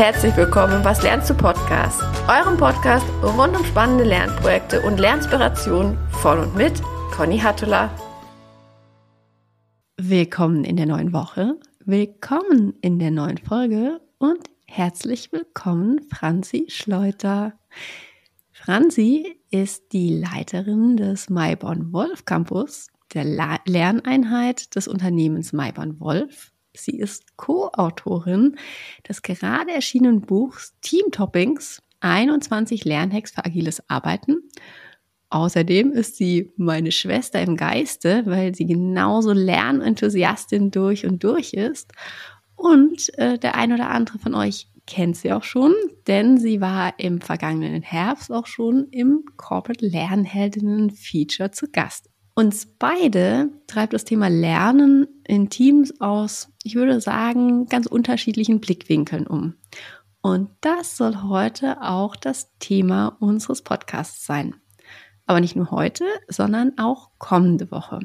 herzlich willkommen im Was lernst du Podcast, eurem Podcast rund um spannende Lernprojekte und Lernspirationen von und mit Conny Hattula. Willkommen in der neuen Woche, willkommen in der neuen Folge und herzlich willkommen Franzi Schleuter. Franzi ist die Leiterin des Maiborn Wolf Campus, der Lerneinheit des Unternehmens Maiborn Wolf Sie ist Co-Autorin des gerade erschienenen Buchs Team Toppings 21 Lernhacks für agiles Arbeiten. Außerdem ist sie meine Schwester im Geiste, weil sie genauso Lernenthusiastin durch und durch ist. Und äh, der ein oder andere von euch kennt sie auch schon, denn sie war im vergangenen Herbst auch schon im Corporate Lernheldinnen Feature zu Gast. Uns beide treibt das Thema Lernen in Teams aus, ich würde sagen, ganz unterschiedlichen Blickwinkeln um. Und das soll heute auch das Thema unseres Podcasts sein. Aber nicht nur heute, sondern auch kommende Woche.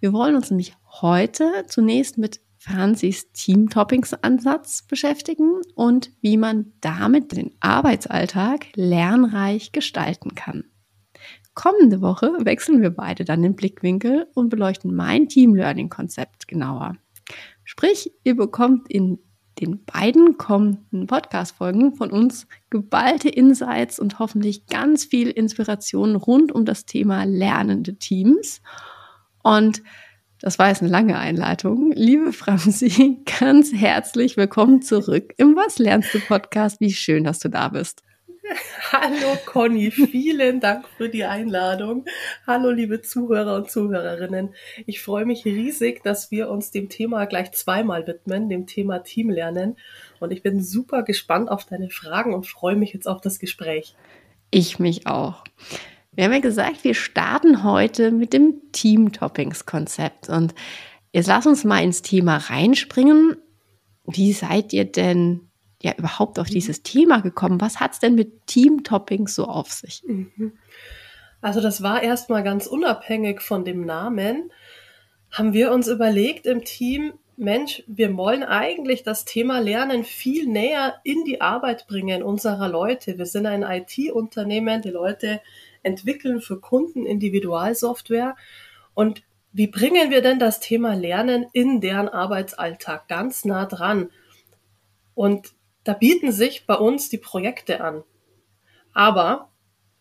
Wir wollen uns nämlich heute zunächst mit Franzis Team-Toppings-Ansatz beschäftigen und wie man damit den Arbeitsalltag lernreich gestalten kann. Kommende Woche wechseln wir beide dann den Blickwinkel und beleuchten mein Team Learning Konzept genauer. Sprich, ihr bekommt in den beiden kommenden Podcast-Folgen von uns geballte Insights und hoffentlich ganz viel Inspiration rund um das Thema lernende Teams. Und das war jetzt eine lange Einleitung. Liebe Franzi, ganz herzlich willkommen zurück im Was lernst du Podcast. Wie schön, dass du da bist. Hallo Conny, vielen Dank für die Einladung. Hallo liebe Zuhörer und Zuhörerinnen. Ich freue mich riesig, dass wir uns dem Thema gleich zweimal widmen, dem Thema Teamlernen. Und ich bin super gespannt auf deine Fragen und freue mich jetzt auf das Gespräch. Ich mich auch. Wir haben ja gesagt, wir starten heute mit dem Team-Toppings-Konzept. Und jetzt lass uns mal ins Thema reinspringen. Wie seid ihr denn ja überhaupt auf mhm. dieses Thema gekommen? Was hat es denn mit Team-Toppings so auf sich? Mhm. Also das war erstmal ganz unabhängig von dem Namen. Haben wir uns überlegt im Team, Mensch, wir wollen eigentlich das Thema Lernen viel näher in die Arbeit bringen unserer Leute. Wir sind ein IT-Unternehmen, die Leute entwickeln für Kunden Individualsoftware. Und wie bringen wir denn das Thema Lernen in deren Arbeitsalltag ganz nah dran? Und da bieten sich bei uns die Projekte an. Aber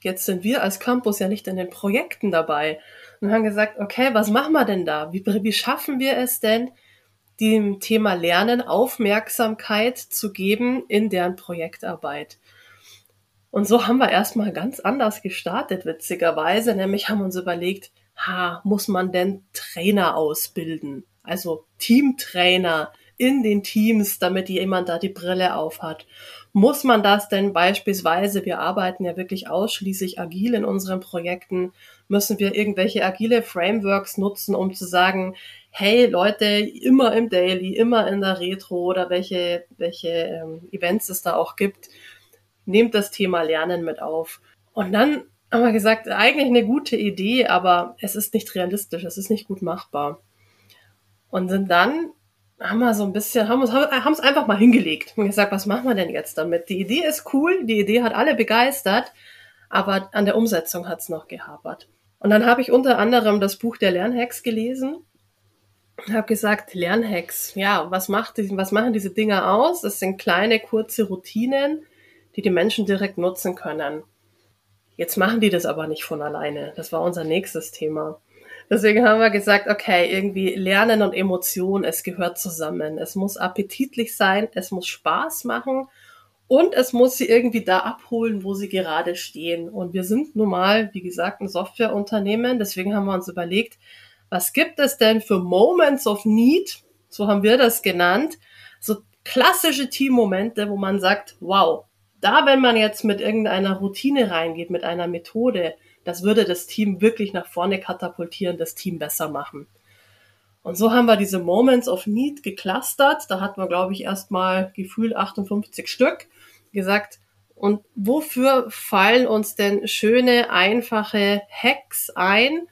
jetzt sind wir als Campus ja nicht in den Projekten dabei und haben gesagt, okay, was machen wir denn da? Wie, wie schaffen wir es denn, dem Thema Lernen Aufmerksamkeit zu geben in deren Projektarbeit? Und so haben wir erstmal ganz anders gestartet, witzigerweise, nämlich haben uns überlegt, ha, muss man denn Trainer ausbilden? Also Teamtrainer, in den Teams, damit jemand da die Brille auf hat. Muss man das denn beispielsweise, wir arbeiten ja wirklich ausschließlich agil in unseren Projekten, müssen wir irgendwelche agile Frameworks nutzen, um zu sagen, hey Leute, immer im Daily, immer in der Retro oder welche, welche ähm, Events es da auch gibt, nehmt das Thema Lernen mit auf. Und dann haben wir gesagt, eigentlich eine gute Idee, aber es ist nicht realistisch, es ist nicht gut machbar. Und sind dann haben wir so ein bisschen, haben uns, haben es einfach mal hingelegt und gesagt, was machen wir denn jetzt damit? Die Idee ist cool, die Idee hat alle begeistert, aber an der Umsetzung hat es noch gehapert. Und dann habe ich unter anderem das Buch der Lernhacks gelesen und habe gesagt, Lernhacks, ja, was, macht, was machen diese Dinger aus? Das sind kleine, kurze Routinen, die die Menschen direkt nutzen können. Jetzt machen die das aber nicht von alleine. Das war unser nächstes Thema. Deswegen haben wir gesagt, okay, irgendwie Lernen und Emotion, es gehört zusammen. Es muss appetitlich sein, es muss Spaß machen und es muss sie irgendwie da abholen, wo sie gerade stehen. Und wir sind nun mal, wie gesagt, ein Softwareunternehmen. Deswegen haben wir uns überlegt, was gibt es denn für Moments of Need? So haben wir das genannt. So klassische Teammomente, wo man sagt, wow, da, wenn man jetzt mit irgendeiner Routine reingeht, mit einer Methode, das würde das Team wirklich nach vorne katapultieren, das Team besser machen. Und so haben wir diese Moments of Need geclustert. Da hatten wir, glaube ich, erstmal gefühlt 58 Stück gesagt. Und wofür fallen uns denn schöne, einfache Hacks ein,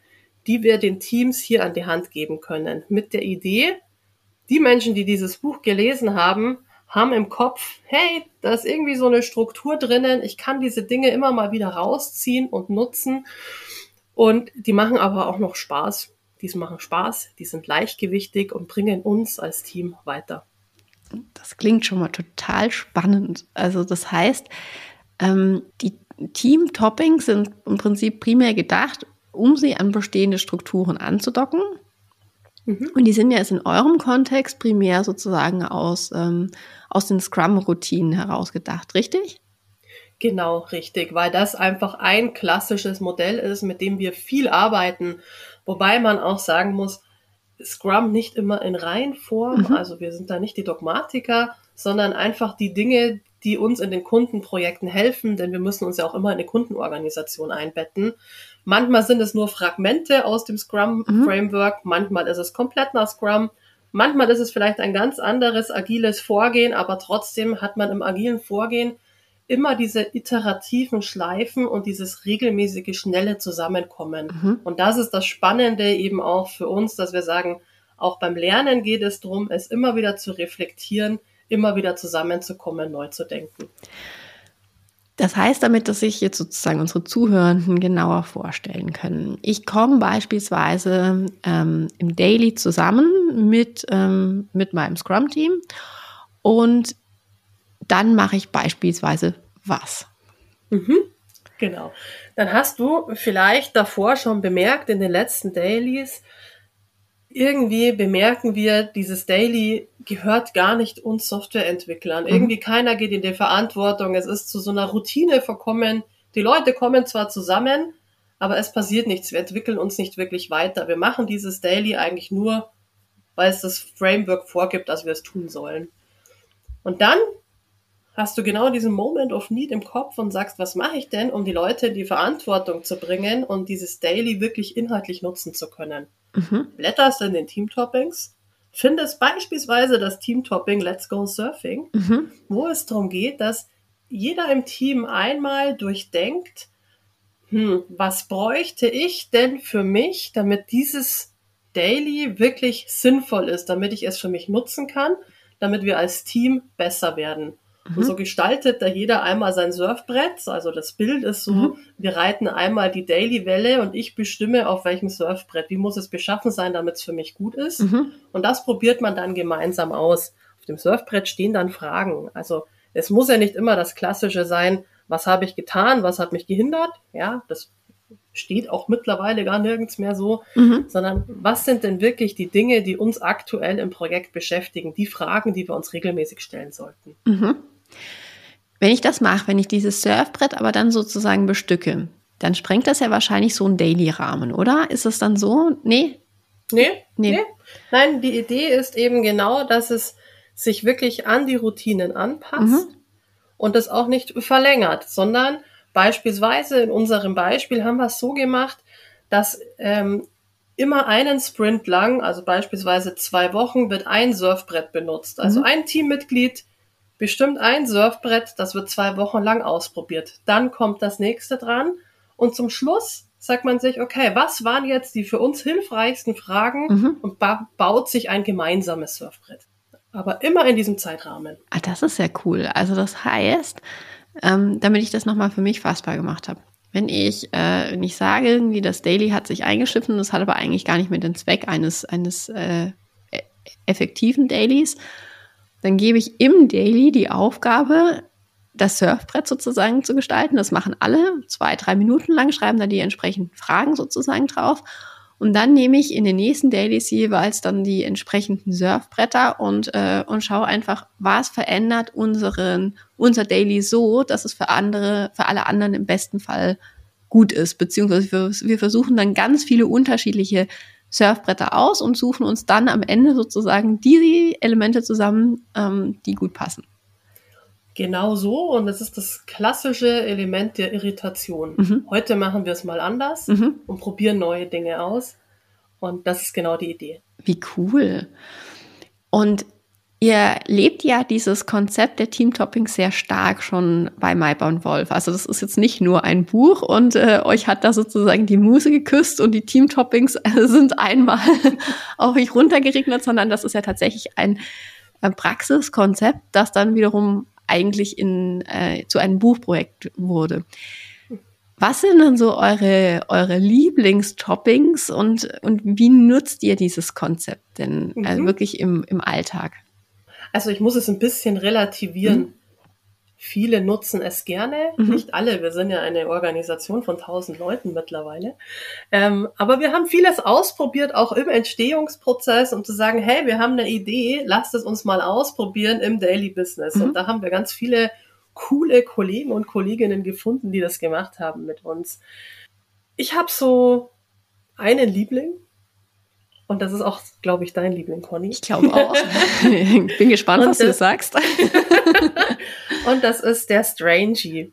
die wir den Teams hier an die Hand geben können? Mit der Idee, die Menschen, die dieses Buch gelesen haben, haben im Kopf, hey, da ist irgendwie so eine Struktur drinnen, ich kann diese Dinge immer mal wieder rausziehen und nutzen. Und die machen aber auch noch Spaß. Die machen Spaß, die sind leichtgewichtig und bringen uns als Team weiter. Das klingt schon mal total spannend. Also das heißt, ähm, die Team-Toppings sind im Prinzip primär gedacht, um sie an bestehende Strukturen anzudocken. Mhm. Und die sind ja jetzt in eurem Kontext primär sozusagen aus, ähm, aus den Scrum-Routinen herausgedacht, richtig? Genau, richtig, weil das einfach ein klassisches Modell ist, mit dem wir viel arbeiten. Wobei man auch sagen muss, Scrum nicht immer in Reihenform, mhm. also wir sind da nicht die Dogmatiker, sondern einfach die Dinge, die uns in den Kundenprojekten helfen, denn wir müssen uns ja auch immer in eine Kundenorganisation einbetten. Manchmal sind es nur Fragmente aus dem Scrum-Framework, mhm. manchmal ist es komplett nach Scrum, manchmal ist es vielleicht ein ganz anderes agiles Vorgehen, aber trotzdem hat man im agilen Vorgehen immer diese iterativen Schleifen und dieses regelmäßige, schnelle Zusammenkommen. Mhm. Und das ist das Spannende eben auch für uns, dass wir sagen, auch beim Lernen geht es darum, es immer wieder zu reflektieren, immer wieder zusammenzukommen, neu zu denken. Das heißt damit, dass sich jetzt sozusagen unsere Zuhörenden genauer vorstellen können. Ich komme beispielsweise ähm, im Daily zusammen mit, ähm, mit meinem Scrum-Team und dann mache ich beispielsweise was. Mhm, genau. Dann hast du vielleicht davor schon bemerkt in den letzten Dailies, irgendwie bemerken wir, dieses Daily gehört gar nicht uns Softwareentwicklern. Mhm. Irgendwie keiner geht in die Verantwortung. Es ist zu so einer Routine verkommen. Die Leute kommen zwar zusammen, aber es passiert nichts. Wir entwickeln uns nicht wirklich weiter. Wir machen dieses Daily eigentlich nur, weil es das Framework vorgibt, dass wir es tun sollen. Und dann hast du genau diesen Moment of Need im Kopf und sagst, was mache ich denn, um die Leute in die Verantwortung zu bringen und dieses Daily wirklich inhaltlich nutzen zu können. Mhm. Blätterst in den Team-Toppings, findest beispielsweise das Team-Topping Let's Go Surfing, mhm. wo es darum geht, dass jeder im Team einmal durchdenkt, hm, was bräuchte ich denn für mich, damit dieses Daily wirklich sinnvoll ist, damit ich es für mich nutzen kann, damit wir als Team besser werden. Mhm. Und so gestaltet da jeder einmal sein Surfbrett. Also das Bild ist so, mhm. wir reiten einmal die Daily-Welle und ich bestimme, auf welchem Surfbrett. Wie muss es beschaffen sein, damit es für mich gut ist? Mhm. Und das probiert man dann gemeinsam aus. Auf dem Surfbrett stehen dann Fragen. Also es muss ja nicht immer das Klassische sein, was habe ich getan, was hat mich gehindert? Ja, das steht auch mittlerweile gar nirgends mehr so, mhm. sondern was sind denn wirklich die Dinge, die uns aktuell im Projekt beschäftigen, die Fragen, die wir uns regelmäßig stellen sollten. Mhm. Wenn ich das mache, wenn ich dieses Surfbrett aber dann sozusagen bestücke, dann sprengt das ja wahrscheinlich so einen Daily-Rahmen, oder? Ist es dann so? Nee? Nee, nee. Nee. Nein, die Idee ist eben genau, dass es sich wirklich an die Routinen anpasst mhm. und es auch nicht verlängert, sondern beispielsweise in unserem Beispiel haben wir es so gemacht, dass ähm, immer einen Sprint lang, also beispielsweise zwei Wochen, wird ein Surfbrett benutzt. Also mhm. ein Teammitglied bestimmt ein Surfbrett, das wird zwei Wochen lang ausprobiert. Dann kommt das nächste dran und zum Schluss sagt man sich, okay, was waren jetzt die für uns hilfreichsten Fragen mhm. und ba baut sich ein gemeinsames Surfbrett. Aber immer in diesem Zeitrahmen. Ah, das ist sehr cool. Also das heißt, ähm, damit ich das nochmal für mich fassbar gemacht habe. Wenn ich, äh, wenn ich sage, irgendwie das Daily hat sich eingeschiffen, das hat aber eigentlich gar nicht mehr den Zweck eines, eines äh, e-, effektiven Dailies, dann gebe ich im Daily die Aufgabe, das Surfbrett sozusagen zu gestalten. Das machen alle zwei, drei Minuten lang, schreiben da die entsprechenden Fragen sozusagen drauf. Und dann nehme ich in den nächsten Dailies jeweils dann die entsprechenden Surfbretter und, äh, und schaue einfach, was verändert unseren, unser Daily so, dass es für andere, für alle anderen im besten Fall gut ist. Beziehungsweise wir, wir versuchen dann ganz viele unterschiedliche Surfbretter aus und suchen uns dann am Ende sozusagen die Elemente zusammen, ähm, die gut passen. Genau so. Und das ist das klassische Element der Irritation. Mhm. Heute machen wir es mal anders mhm. und probieren neue Dinge aus. Und das ist genau die Idee. Wie cool. Und Ihr lebt ja dieses Konzept der Teamtoppings sehr stark schon bei Maibaum Wolf. Also das ist jetzt nicht nur ein Buch und äh, euch hat da sozusagen die Muse geküsst und die Teamtoppings äh, sind einmal auf euch runtergeregnet, sondern das ist ja tatsächlich ein ein Praxiskonzept, das dann wiederum eigentlich in, äh, zu einem Buchprojekt wurde. Was sind denn so eure, eure Lieblingstoppings und, und wie nutzt ihr dieses Konzept denn mhm. also wirklich im, im Alltag? Also ich muss es ein bisschen relativieren. Mhm. Viele nutzen es gerne, mhm. nicht alle. Wir sind ja eine Organisation von tausend Leuten mittlerweile. Ähm, aber wir haben vieles ausprobiert, auch im Entstehungsprozess, um zu sagen, hey, wir haben eine Idee, lasst es uns mal ausprobieren im Daily Business. Mhm. Und da haben wir ganz viele coole Kollegen und Kolleginnen gefunden, die das gemacht haben mit uns. Ich habe so einen Liebling. Und das ist auch, glaube ich, dein Liebling, Conny. Ich glaube auch. ich bin gespannt, und was das, du sagst. und das ist der Strangy.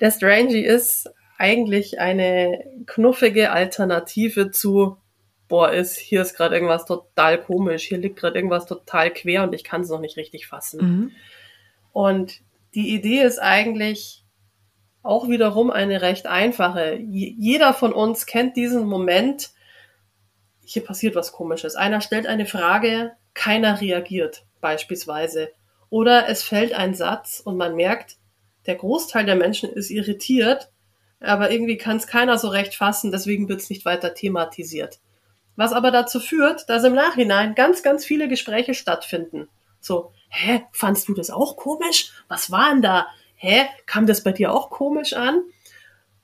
Der Strangy ist eigentlich eine knuffige Alternative zu, boah, ist, hier ist gerade irgendwas total komisch, hier liegt gerade irgendwas total quer und ich kann es noch nicht richtig fassen. Mhm. Und die Idee ist eigentlich auch wiederum eine recht einfache. Jeder von uns kennt diesen Moment, hier passiert was Komisches. Einer stellt eine Frage, keiner reagiert beispielsweise. Oder es fällt ein Satz und man merkt, der Großteil der Menschen ist irritiert, aber irgendwie kann es keiner so recht fassen, deswegen wird es nicht weiter thematisiert. Was aber dazu führt, dass im Nachhinein ganz, ganz viele Gespräche stattfinden. So, hä, fandst du das auch komisch? Was war denn da? Hä, kam das bei dir auch komisch an?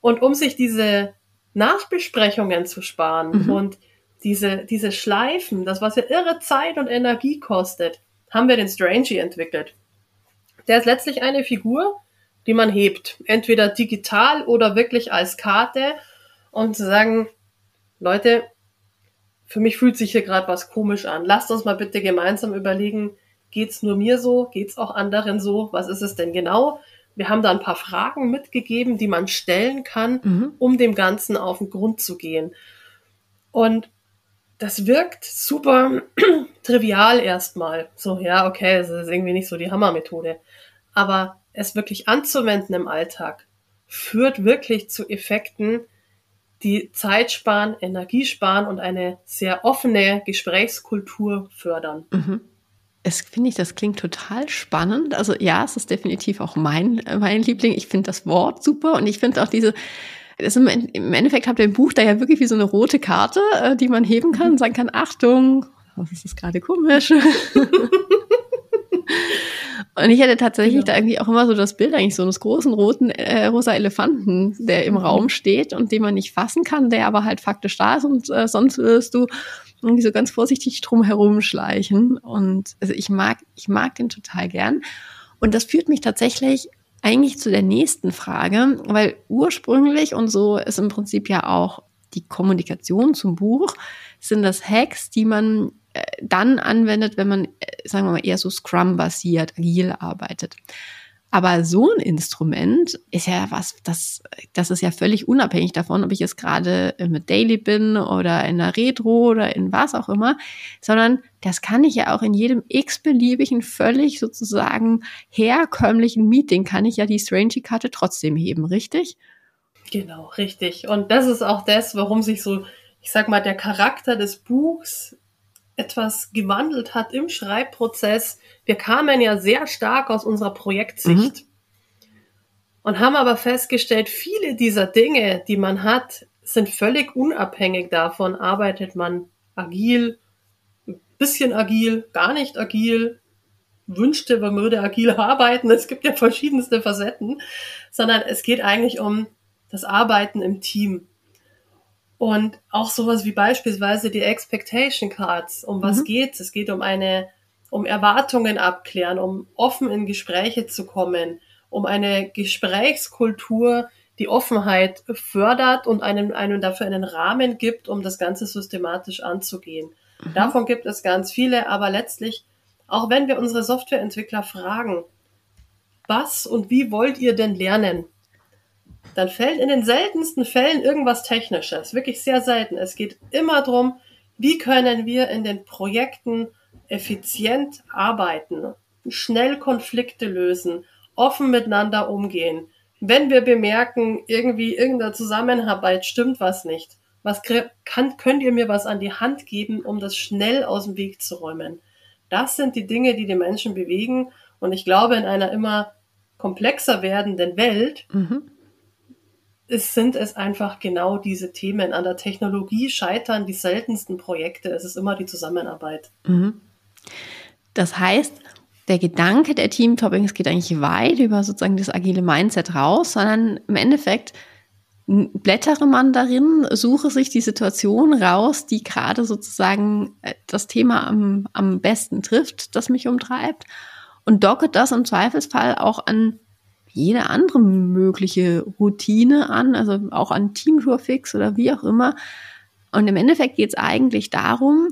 Und um sich diese Nachbesprechungen zu sparen mhm. und diese, diese Schleifen, das was ja irre Zeit und Energie kostet, haben wir den Strangy entwickelt. Der ist letztlich eine Figur, die man hebt. Entweder digital oder wirklich als Karte und zu sagen, Leute, für mich fühlt sich hier gerade was komisch an. Lasst uns mal bitte gemeinsam überlegen, Geht's nur mir so? Geht's auch anderen so? Was ist es denn genau? Wir haben da ein paar Fragen mitgegeben, die man stellen kann, mhm. um dem Ganzen auf den Grund zu gehen. Und das wirkt super trivial erstmal. So, ja, okay, das ist irgendwie nicht so die Hammermethode. Aber es wirklich anzuwenden im Alltag führt wirklich zu Effekten, die Zeit sparen, Energie sparen und eine sehr offene Gesprächskultur fördern. Mhm es finde ich, das klingt total spannend. Also ja, es ist definitiv auch mein, mein Liebling. Ich finde das Wort super und ich finde auch diese, das im, im Endeffekt habt ihr im Buch da ja wirklich wie so eine rote Karte, äh, die man heben kann, sagen kann, Achtung, was ist das gerade komisch? Und ich hätte tatsächlich genau. da irgendwie auch immer so das Bild eigentlich so eines großen roten äh, rosa Elefanten, der im mhm. Raum steht und den man nicht fassen kann, der aber halt faktisch da ist und äh, sonst wirst du irgendwie so ganz vorsichtig drum schleichen. Und also ich mag, ich mag den total gern. Und das führt mich tatsächlich eigentlich zu der nächsten Frage, weil ursprünglich und so ist im Prinzip ja auch die Kommunikation zum Buch, sind das Hacks, die man äh, dann anwendet, wenn man, äh, sagen wir mal, eher so Scrum-basiert, agil arbeitet. Aber so ein Instrument ist ja was, das, das ist ja völlig unabhängig davon, ob ich jetzt gerade mit Daily bin oder in der Retro oder in was auch immer, sondern das kann ich ja auch in jedem x-beliebigen, völlig sozusagen herkömmlichen Meeting, kann ich ja die Strangy-Karte trotzdem heben, richtig? Genau, richtig. Und das ist auch das, warum sich so, ich sag mal, der Charakter des Buchs etwas gewandelt hat im Schreibprozess. Wir kamen ja sehr stark aus unserer Projektsicht mhm. und haben aber festgestellt, viele dieser Dinge, die man hat, sind völlig unabhängig davon, arbeitet man agil, ein bisschen agil, gar nicht agil, wünschte, man würde agil arbeiten. Es gibt ja verschiedenste Facetten, sondern es geht eigentlich um das Arbeiten im Team. Und auch sowas wie beispielsweise die Expectation Cards. Um was mhm. geht's? Es geht um eine, um Erwartungen abklären, um offen in Gespräche zu kommen, um eine Gesprächskultur, die Offenheit fördert und einem, einem dafür einen Rahmen gibt, um das Ganze systematisch anzugehen. Mhm. Davon gibt es ganz viele, aber letztlich, auch wenn wir unsere Softwareentwickler fragen, was und wie wollt ihr denn lernen? Dann fällt in den seltensten Fällen irgendwas Technisches. Wirklich sehr selten. Es geht immer darum, wie können wir in den Projekten effizient arbeiten, schnell Konflikte lösen, offen miteinander umgehen. Wenn wir bemerken, irgendwie irgendeiner Zusammenarbeit stimmt was nicht, was kann, könnt ihr mir was an die Hand geben, um das schnell aus dem Weg zu räumen? Das sind die Dinge, die die Menschen bewegen. Und ich glaube, in einer immer komplexer werdenden Welt mhm. Es sind es einfach genau diese Themen. An der Technologie scheitern die seltensten Projekte. Es ist immer die Zusammenarbeit. Mhm. Das heißt, der Gedanke der Team-Toppings geht eigentlich weit über sozusagen das agile Mindset raus, sondern im Endeffekt blättere man darin, suche sich die Situation raus, die gerade sozusagen äh, das Thema am, am besten trifft, das mich umtreibt und docke das im Zweifelsfall auch an jede andere mögliche Routine an, also auch an Teamtourfix oder wie auch immer. Und im Endeffekt geht es eigentlich darum,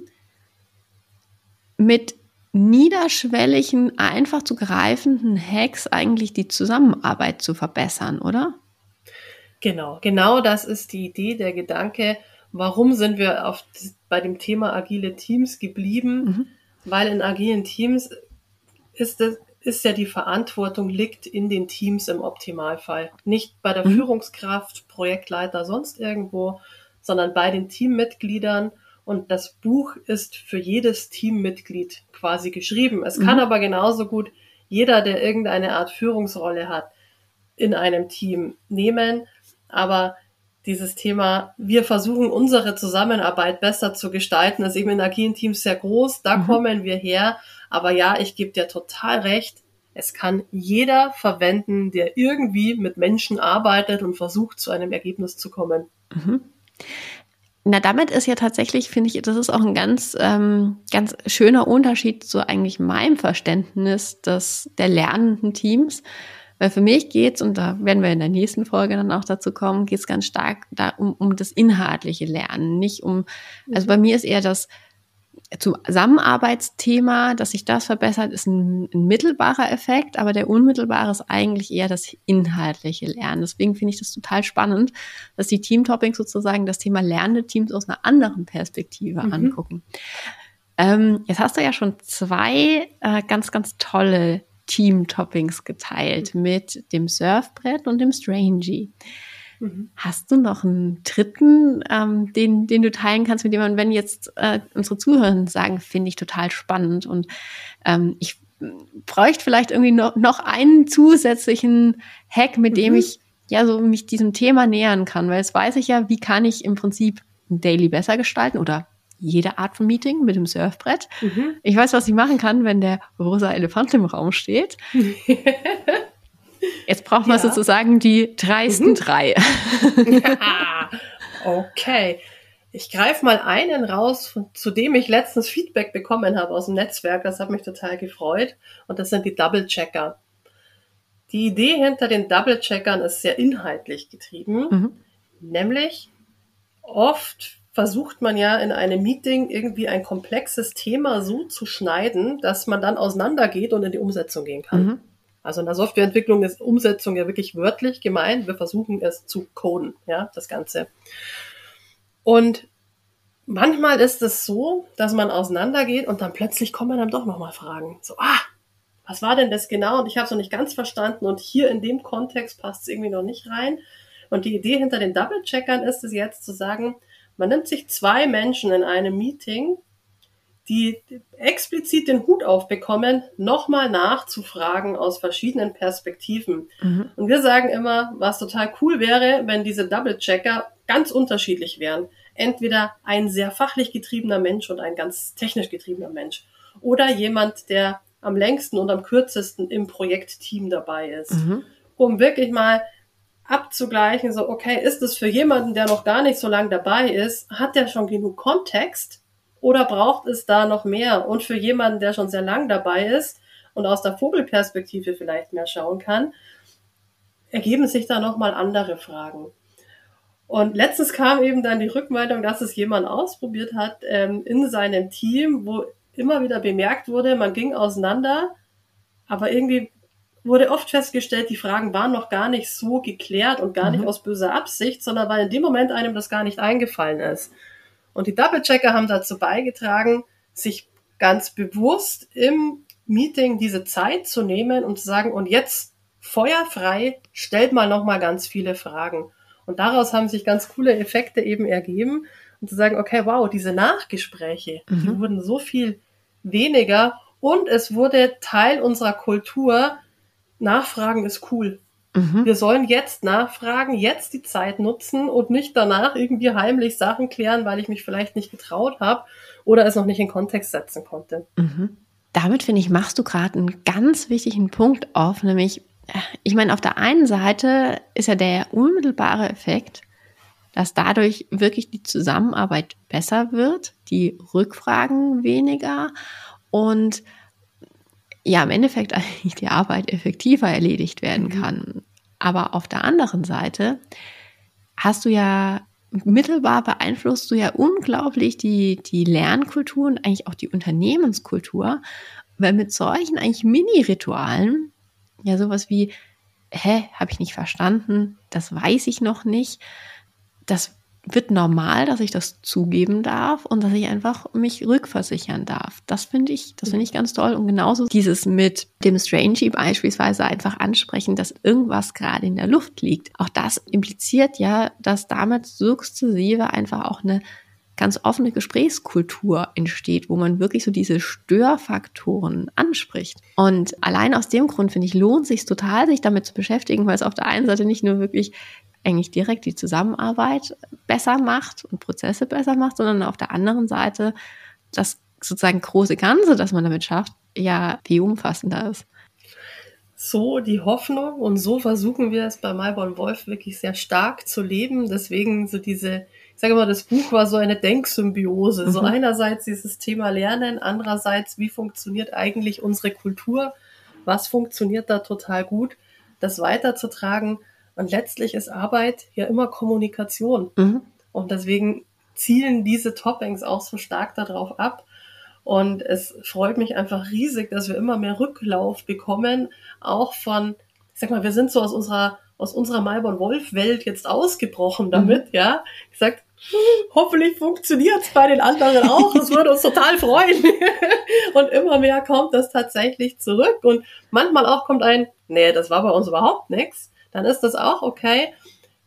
mit niederschwelligen, einfach zu greifenden Hacks eigentlich die Zusammenarbeit zu verbessern, oder? Genau, genau das ist die Idee, der Gedanke, warum sind wir auf, bei dem Thema agile Teams geblieben? Mhm. Weil in agilen Teams ist, es, ist ja die Verantwortung liegt in den Teams im Optimalfall. Nicht bei der mhm. Führungskraft, Projektleiter, sonst irgendwo, sondern bei den Teammitgliedern. Und das Buch ist für jedes Teammitglied quasi geschrieben. Es mhm. kann aber genauso gut jeder, der irgendeine Art Führungsrolle hat, in einem Team nehmen aber dieses Thema, wir versuchen unsere Zusammenarbeit besser zu gestalten, ist eben in agilen Teams sehr groß, da mhm. kommen wir her. Aber ja, ich gebe dir total recht, es kann jeder verwenden, der irgendwie mit Menschen arbeitet und versucht, zu einem Ergebnis zu kommen. Mhm. Na, damit ist ja tatsächlich, finde ich, das ist auch ein ganz, ähm, ganz schöner Unterschied zu eigentlich meinem Verständnis des, der lernenden Teams. Weil für mich geht's und da werden wir in der nächsten Folge dann auch dazu kommen, geht's ganz stark da um, um das inhaltliche Lernen, nicht um, also bei mir ist eher das Zusammenarbeitsthema, dass sich das verbessert, ist ein, ein mittelbarer Effekt, aber der unmittelbare ist eigentlich eher das inhaltliche Lernen. Deswegen finde ich das total spannend, dass die Team-Toppings sozusagen das Thema lernende Teams aus einer anderen Perspektive mhm. angucken. Ähm, jetzt hast du ja schon zwei äh, ganz, ganz tolle Team-Toppings geteilt mhm. mit dem Surfbrett und dem Strangy. Mhm. Hast du noch einen dritten, ähm, den, den du teilen kannst mit jemandem, wenn jetzt äh, unsere Zuhörer sagen, finde ich total spannend und ähm, ich bräuchte vielleicht irgendwie noch, noch einen zusätzlichen Hack, mit dem mhm. ich ja so mich diesem Thema nähern kann, weil jetzt weiß ich ja, wie kann ich im Prinzip ein Daily besser gestalten oder jede Art von Meeting mit dem Surfbrett. Mhm. Ich weiß, was ich machen kann, wenn der rosa Elefant im Raum steht. Jetzt braucht man ja. sozusagen die dreisten mhm. drei. okay. Ich greife mal einen raus, zu dem ich letztens Feedback bekommen habe aus dem Netzwerk. Das hat mich total gefreut. Und das sind die Double-Checker. Die Idee hinter den Double-Checkern ist sehr inhaltlich getrieben. Mhm. Nämlich oft versucht man ja in einem Meeting irgendwie ein komplexes Thema so zu schneiden, dass man dann auseinandergeht und in die Umsetzung gehen kann. Mhm. Also in der Softwareentwicklung ist Umsetzung ja wirklich wörtlich gemeint. Wir versuchen es zu coden, ja, das Ganze. Und manchmal ist es so, dass man auseinandergeht und dann plötzlich kommen dann doch nochmal Fragen. So, ah, was war denn das genau? Und ich habe es noch nicht ganz verstanden und hier in dem Kontext passt es irgendwie noch nicht rein. Und die Idee hinter den Double-Checkern ist es jetzt zu sagen, man nimmt sich zwei Menschen in einem Meeting, die explizit den Hut aufbekommen, nochmal nachzufragen aus verschiedenen Perspektiven. Mhm. Und wir sagen immer, was total cool wäre, wenn diese Double-Checker ganz unterschiedlich wären. Entweder ein sehr fachlich getriebener Mensch und ein ganz technisch getriebener Mensch. Oder jemand, der am längsten und am kürzesten im Projektteam dabei ist. Mhm. Um wirklich mal abzugleichen, so, okay, ist es für jemanden, der noch gar nicht so lange dabei ist, hat der schon genug Kontext oder braucht es da noch mehr? Und für jemanden, der schon sehr lang dabei ist und aus der Vogelperspektive vielleicht mehr schauen kann, ergeben sich da nochmal andere Fragen. Und letztens kam eben dann die Rückmeldung, dass es jemand ausprobiert hat ähm, in seinem Team, wo immer wieder bemerkt wurde, man ging auseinander, aber irgendwie wurde oft festgestellt, die Fragen waren noch gar nicht so geklärt und gar mhm. nicht aus böser Absicht, sondern weil in dem Moment einem das gar nicht eingefallen ist. Und die Double-Checker haben dazu beigetragen, sich ganz bewusst im Meeting diese Zeit zu nehmen und zu sagen, und jetzt feuerfrei, stellt mal noch mal ganz viele Fragen. Und daraus haben sich ganz coole Effekte eben ergeben und zu sagen, okay, wow, diese Nachgespräche, mhm. die wurden so viel weniger Und es wurde Teil unserer Kultur, Nachfragen ist cool. Mhm. Wir sollen jetzt nachfragen, jetzt die Zeit nutzen und nicht danach irgendwie heimlich Sachen klären, weil ich mich vielleicht nicht getraut habe oder es noch nicht in Kontext setzen konnte. Mhm. Damit finde ich, machst du gerade einen ganz wichtigen Punkt auf, nämlich, ich meine, auf der einen Seite ist ja der unmittelbare Effekt, dass dadurch wirklich die Zusammenarbeit besser wird, die Rückfragen weniger und ja, im Endeffekt eigentlich die Arbeit effektiver erledigt werden mhm. kann. Aber auf der anderen Seite hast du ja mittelbar beeinflusst du ja unglaublich die, die Lernkultur und eigentlich auch die Unternehmenskultur, weil mit solchen eigentlich Mini-Ritualen, ja sowas wie, hä, habe ich nicht verstanden, das weiß ich noch nicht, das wird normal, dass ich das zugeben darf und dass ich einfach mich rückversichern darf. Das finde ich, das finde ich ganz toll. Und genauso dieses mit dem Strangey beispielsweise einfach ansprechen, dass irgendwas gerade in der Luft liegt. Auch das impliziert ja, dass damit sukzessive einfach auch eine ganz offene Gesprächskultur entsteht, wo man wirklich so diese Störfaktoren anspricht. Und allein aus dem Grund finde ich, lohnt sich total, sich damit zu beschäftigen, weil es auf der einen Seite nicht nur wirklich eigentlich direkt die Zusammenarbeit besser macht und Prozesse besser macht, sondern auf der anderen Seite das sozusagen große Ganze, das man damit schafft, ja viel umfassender ist. So die Hoffnung und so versuchen wir es bei Malborn Wolf wirklich sehr stark zu leben. Deswegen so diese, ich sage mal, das Buch war so eine Denksymbiose. Mhm. So einerseits dieses Thema Lernen, andererseits, wie funktioniert eigentlich unsere Kultur? Was funktioniert da total gut? Das weiterzutragen und letztlich ist Arbeit ja immer Kommunikation. Mhm. Und deswegen zielen diese Toppings auch so stark darauf ab. Und es freut mich einfach riesig, dass wir immer mehr Rücklauf bekommen, auch von, ich sag mal, wir sind so aus unserer, aus unserer Malborn-Wolf-Welt jetzt ausgebrochen damit, mhm. ja. Ich sag, hoffentlich funktioniert's bei den anderen auch. Das würde uns total freuen. und immer mehr kommt das tatsächlich zurück. Und manchmal auch kommt ein, nee, das war bei uns überhaupt nichts dann ist das auch okay.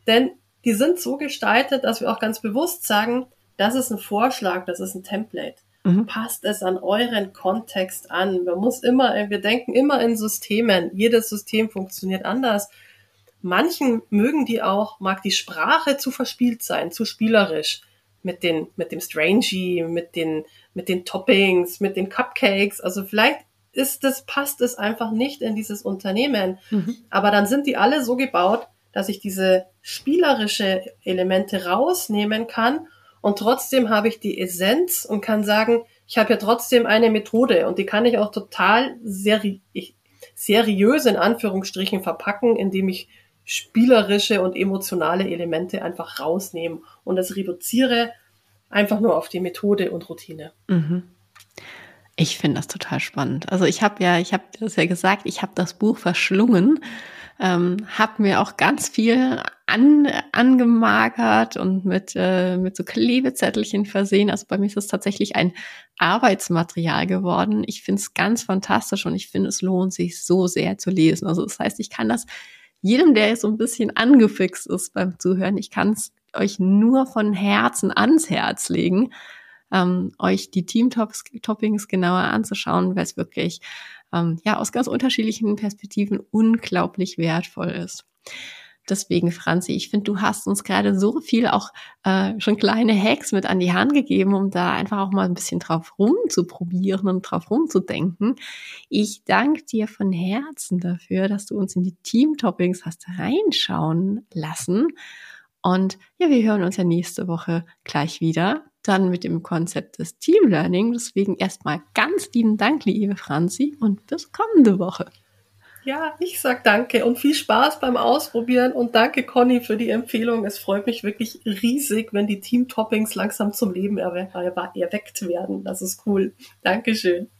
Denn die sind so gestaltet, dass wir auch ganz bewusst sagen, das ist ein Vorschlag, das ist ein Template. Mhm. Passt es an euren Kontext an. Man muss immer, wir denken immer in Systemen. Jedes System funktioniert anders. Manchen mögen die auch, mag die Sprache zu verspielt sein, zu spielerisch. Mit den, mit dem Strangey, mit den, mit den Toppings, mit den Cupcakes. Also vielleicht ist das, passt es einfach nicht in dieses Unternehmen. Mhm. Aber dann sind die alle so gebaut, dass ich diese spielerische Elemente rausnehmen kann und trotzdem habe ich die Essenz und kann sagen, ich habe ja trotzdem eine Methode und die kann ich auch total seri seriös in Anführungsstrichen verpacken, indem ich spielerische und emotionale Elemente einfach rausnehme und das reduziere einfach nur auf die Methode und Routine. Mhm. Ich finde das total spannend. Also ich habe ja, ich habe das ja gesagt, ich habe das Buch verschlungen, ähm, habe mir auch ganz viel an, angemarkert und mit, äh, mit so Klebezettelchen versehen. Also bei mir ist es tatsächlich ein Arbeitsmaterial geworden. Ich finde es ganz fantastisch und ich finde, es lohnt sich so sehr zu lesen. Also das heißt, ich kann das jedem, der so ein bisschen angefixt ist beim Zuhören, ich kann es euch nur von Herzen ans Herz legen ähm, euch die Team-Toppings genauer anzuschauen, weil es wirklich ähm, ja aus ganz unterschiedlichen Perspektiven unglaublich wertvoll ist. Deswegen, Franzi, ich finde, du hast uns gerade so viel auch äh, schon kleine Hacks mit an die Hand gegeben, um da einfach auch mal ein bisschen drauf rumzuprobieren und drauf rumzudenken. Ich danke dir von Herzen dafür, dass du uns in die Team-Toppings hast reinschauen lassen. Und ja, wir hören uns ja nächste Woche gleich wieder dann mit dem Konzept des Team Learning. Deswegen erstmal ganz lieben Dank, liebe Franzi, und bis kommende Woche. Ja, ich sag danke und viel Spaß beim Ausprobieren und danke Conny für die Empfehlung. Es freut mich wirklich riesig, wenn die Team-Toppings langsam zum Leben erweckt werden. Das ist cool. Dankeschön.